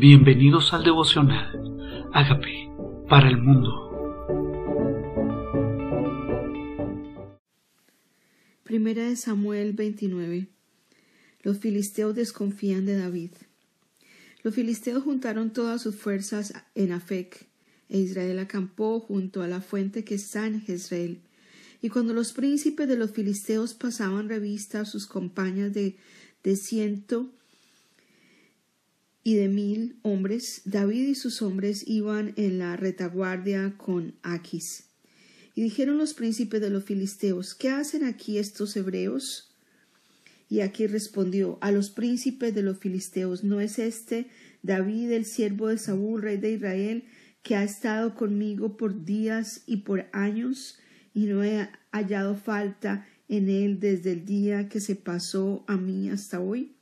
Bienvenidos al devocional. Hágame para el mundo. Primera de Samuel 29. Los filisteos desconfían de David. Los filisteos juntaron todas sus fuerzas en Afec, e Israel acampó junto a la fuente que está en Jezreel. Y cuando los príncipes de los filisteos pasaban revista a sus compañías de, de ciento y de mil hombres, David y sus hombres iban en la retaguardia con Aquis. Y dijeron los príncipes de los filisteos, ¿qué hacen aquí estos hebreos? Y aquí respondió a los príncipes de los filisteos, ¿no es este David el siervo de Saúl, rey de Israel, que ha estado conmigo por días y por años, y no he hallado falta en él desde el día que se pasó a mí hasta hoy?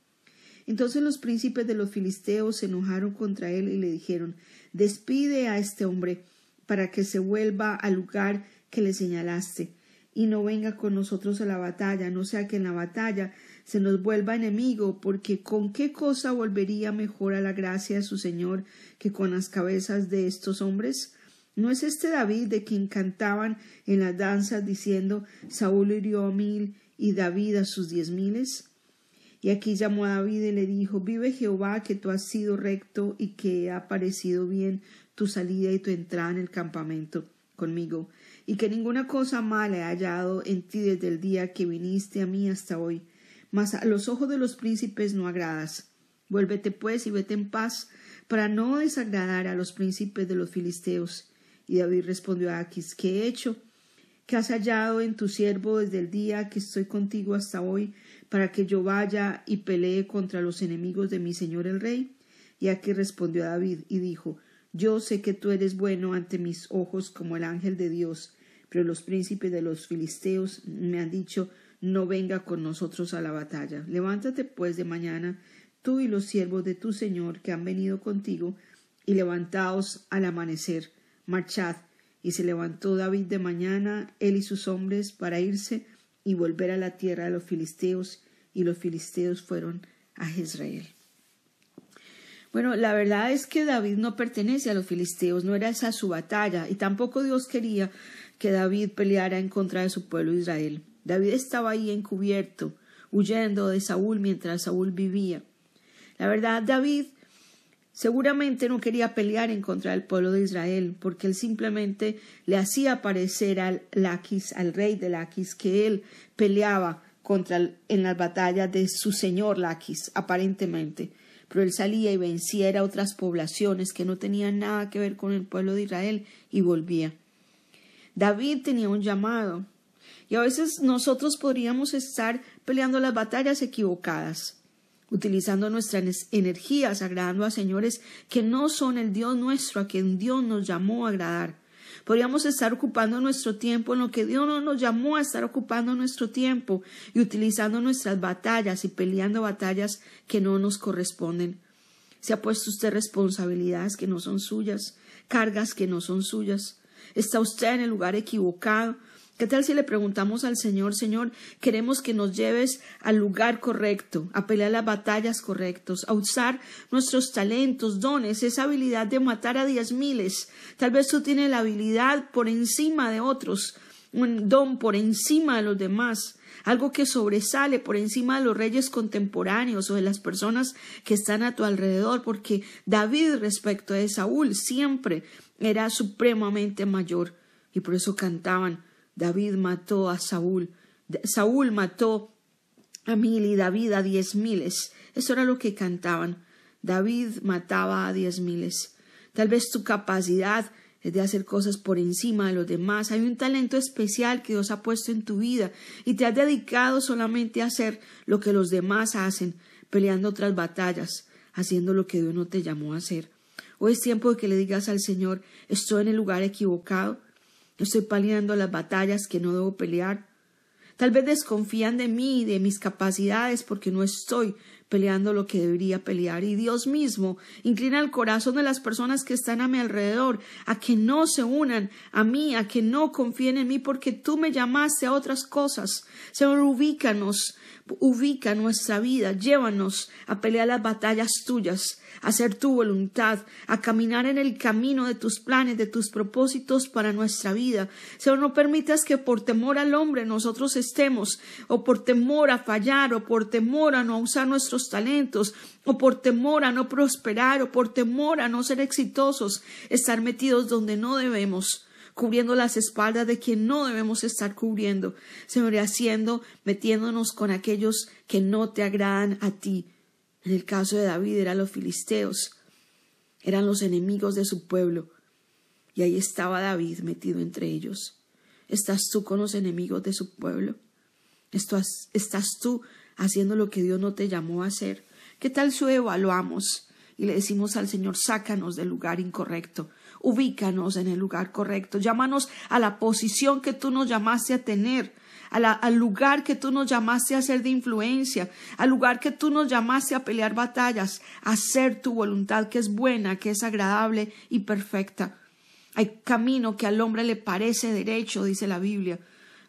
Entonces los príncipes de los filisteos se enojaron contra él y le dijeron Despide a este hombre para que se vuelva al lugar que le señalaste y no venga con nosotros a la batalla, no sea que en la batalla se nos vuelva enemigo, porque con qué cosa volvería mejor a la gracia de su Señor que con las cabezas de estos hombres? ¿No es este David de quien cantaban en las danzas diciendo Saúl hirió a mil y David a sus diez miles? Y aquí llamó a David y le dijo, Vive Jehová que tú has sido recto y que ha parecido bien tu salida y tu entrada en el campamento conmigo, y que ninguna cosa mala he hallado en ti desde el día que viniste a mí hasta hoy. Mas a los ojos de los príncipes no agradas. Vuélvete pues y vete en paz, para no desagradar a los príncipes de los filisteos. Y David respondió a Aquis, ¿qué he hecho? ¿Qué has hallado en tu siervo desde el día que estoy contigo hasta hoy? para que yo vaya y pelee contra los enemigos de mi señor el rey? Y aquí respondió David y dijo Yo sé que tú eres bueno ante mis ojos como el ángel de Dios, pero los príncipes de los filisteos me han dicho No venga con nosotros a la batalla. Levántate pues de mañana, tú y los siervos de tu señor que han venido contigo, y levantaos al amanecer, marchad. Y se levantó David de mañana, él y sus hombres, para irse y volver a la tierra de los filisteos, y los filisteos fueron a Jezreel. Bueno, la verdad es que David no pertenece a los filisteos, no era esa su batalla, y tampoco Dios quería que David peleara en contra de su pueblo Israel. David estaba ahí encubierto, huyendo de Saúl mientras Saúl vivía. La verdad, David Seguramente no quería pelear en contra del pueblo de Israel, porque él simplemente le hacía parecer al Laquis, al rey de Laquis, que él peleaba contra en las batallas de su señor Laquis, aparentemente. Pero él salía y vencía a otras poblaciones que no tenían nada que ver con el pueblo de Israel y volvía. David tenía un llamado, y a veces nosotros podríamos estar peleando las batallas equivocadas utilizando nuestras energías, agradando a señores que no son el Dios nuestro, a quien Dios nos llamó a agradar. Podríamos estar ocupando nuestro tiempo en lo que Dios no nos llamó a estar ocupando nuestro tiempo y utilizando nuestras batallas y peleando batallas que no nos corresponden. Se ha puesto usted responsabilidades que no son suyas, cargas que no son suyas. Está usted en el lugar equivocado ¿Qué tal si le preguntamos al Señor, Señor, queremos que nos lleves al lugar correcto, a pelear las batallas correctos, a usar nuestros talentos, dones, esa habilidad de matar a diez miles? Tal vez tú tienes la habilidad por encima de otros, un don por encima de los demás, algo que sobresale por encima de los reyes contemporáneos o de las personas que están a tu alrededor, porque David respecto a Saúl siempre era supremamente mayor y por eso cantaban David mató a Saúl, Saúl mató a mil y David a diez miles. Eso era lo que cantaban. David mataba a diez miles. Tal vez tu capacidad es de hacer cosas por encima de los demás. Hay un talento especial que Dios ha puesto en tu vida y te has dedicado solamente a hacer lo que los demás hacen, peleando otras batallas, haciendo lo que Dios no te llamó a hacer. Hoy es tiempo de que le digas al Señor, estoy en el lugar equivocado, Estoy peleando las batallas que no debo pelear. Tal vez desconfían de mí y de mis capacidades porque no estoy peleando lo que debería pelear. Y Dios mismo inclina el corazón de las personas que están a mi alrededor a que no se unan a mí, a que no confíen en mí porque tú me llamaste a otras cosas. Señor, ubícanos Ubica nuestra vida, llévanos a pelear las batallas tuyas, a hacer tu voluntad, a caminar en el camino de tus planes, de tus propósitos para nuestra vida. Señor, no permitas que por temor al hombre nosotros estemos, o por temor a fallar, o por temor a no usar nuestros talentos, o por temor a no prosperar, o por temor a no ser exitosos, estar metidos donde no debemos cubriendo las espaldas de quien no debemos estar cubriendo, Señor, haciendo, metiéndonos con aquellos que no te agradan a ti. En el caso de David eran los filisteos, eran los enemigos de su pueblo, y ahí estaba David metido entre ellos. ¿Estás tú con los enemigos de su pueblo? ¿Estás tú haciendo lo que Dios no te llamó a hacer? ¿Qué tal si evaluamos y le decimos al Señor, sácanos del lugar incorrecto? ubícanos en el lugar correcto, llámanos a la posición que tú nos llamaste a tener, al lugar que tú nos llamaste a ser de influencia, al lugar que tú nos llamaste a pelear batallas, a hacer tu voluntad que es buena, que es agradable y perfecta. Hay camino que al hombre le parece derecho, dice la Biblia,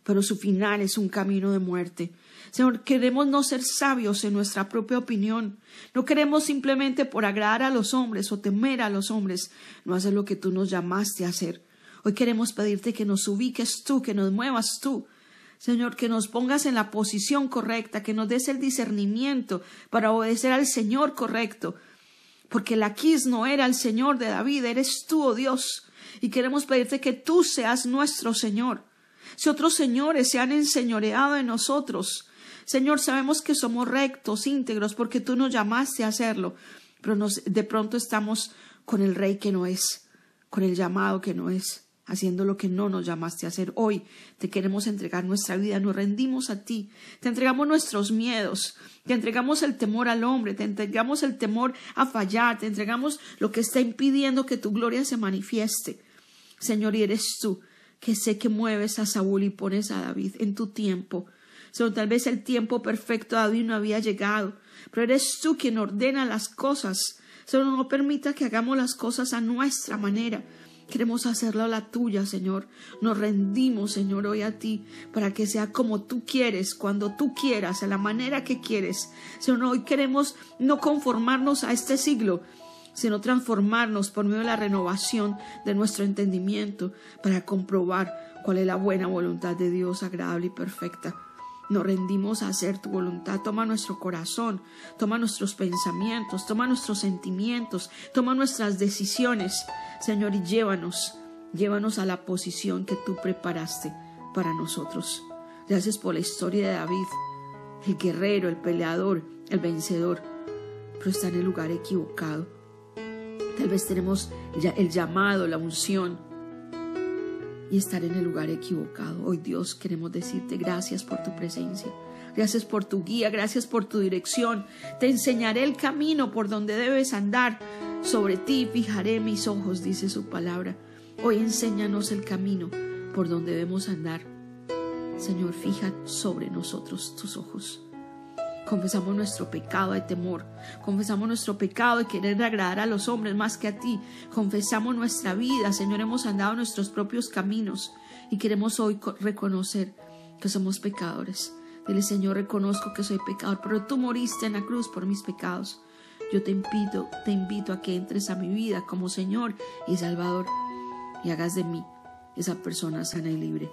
pero su final es un camino de muerte. Señor, queremos no ser sabios en nuestra propia opinión. No queremos simplemente por agradar a los hombres o temer a los hombres, no hacer lo que tú nos llamaste a hacer. Hoy queremos pedirte que nos ubiques tú, que nos muevas tú. Señor, que nos pongas en la posición correcta, que nos des el discernimiento para obedecer al Señor correcto. Porque quis no era el Señor de David, eres tú, oh Dios. Y queremos pedirte que tú seas nuestro Señor. Si otros señores se han enseñoreado en nosotros, Señor, sabemos que somos rectos, íntegros, porque tú nos llamaste a hacerlo, pero de pronto estamos con el rey que no es, con el llamado que no es, haciendo lo que no nos llamaste a hacer. Hoy te queremos entregar nuestra vida, nos rendimos a ti, te entregamos nuestros miedos, te entregamos el temor al hombre, te entregamos el temor a fallar, te entregamos lo que está impidiendo que tu gloria se manifieste. Señor, y eres tú que sé que mueves a Saúl y pones a David en tu tiempo sino tal vez el tiempo perfecto David no había llegado, pero eres tú quien ordena las cosas. Solo no permita que hagamos las cosas a nuestra manera. Queremos hacerlo a la tuya, Señor. Nos rendimos, Señor, hoy a ti, para que sea como tú quieres, cuando tú quieras, a la manera que quieres. Señor, hoy queremos no conformarnos a este siglo, sino transformarnos por medio de la renovación de nuestro entendimiento para comprobar cuál es la buena voluntad de Dios, agradable y perfecta. Nos rendimos a hacer tu voluntad. Toma nuestro corazón, toma nuestros pensamientos, toma nuestros sentimientos, toma nuestras decisiones, Señor, y llévanos, llévanos a la posición que tú preparaste para nosotros. Gracias por la historia de David, el guerrero, el peleador, el vencedor, pero está en el lugar equivocado. Tal vez tenemos el llamado, la unción, y estar en el lugar equivocado. Hoy Dios queremos decirte gracias por tu presencia. Gracias por tu guía, gracias por tu dirección. Te enseñaré el camino por donde debes andar. Sobre ti fijaré mis ojos, dice su palabra. Hoy enséñanos el camino por donde debemos andar. Señor, fija sobre nosotros tus ojos. Confesamos nuestro pecado de temor. Confesamos nuestro pecado de querer agradar a los hombres más que a ti. Confesamos nuestra vida. Señor, hemos andado nuestros propios caminos y queremos hoy reconocer que somos pecadores. Dile, Señor, reconozco que soy pecador, pero tú moriste en la cruz por mis pecados. Yo te invito, te invito a que entres a mi vida como Señor y Salvador y hagas de mí esa persona sana y libre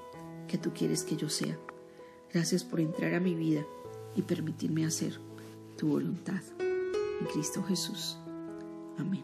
que tú quieres que yo sea. Gracias por entrar a mi vida y permitirme hacer tu voluntad. En Cristo Jesús. Amén.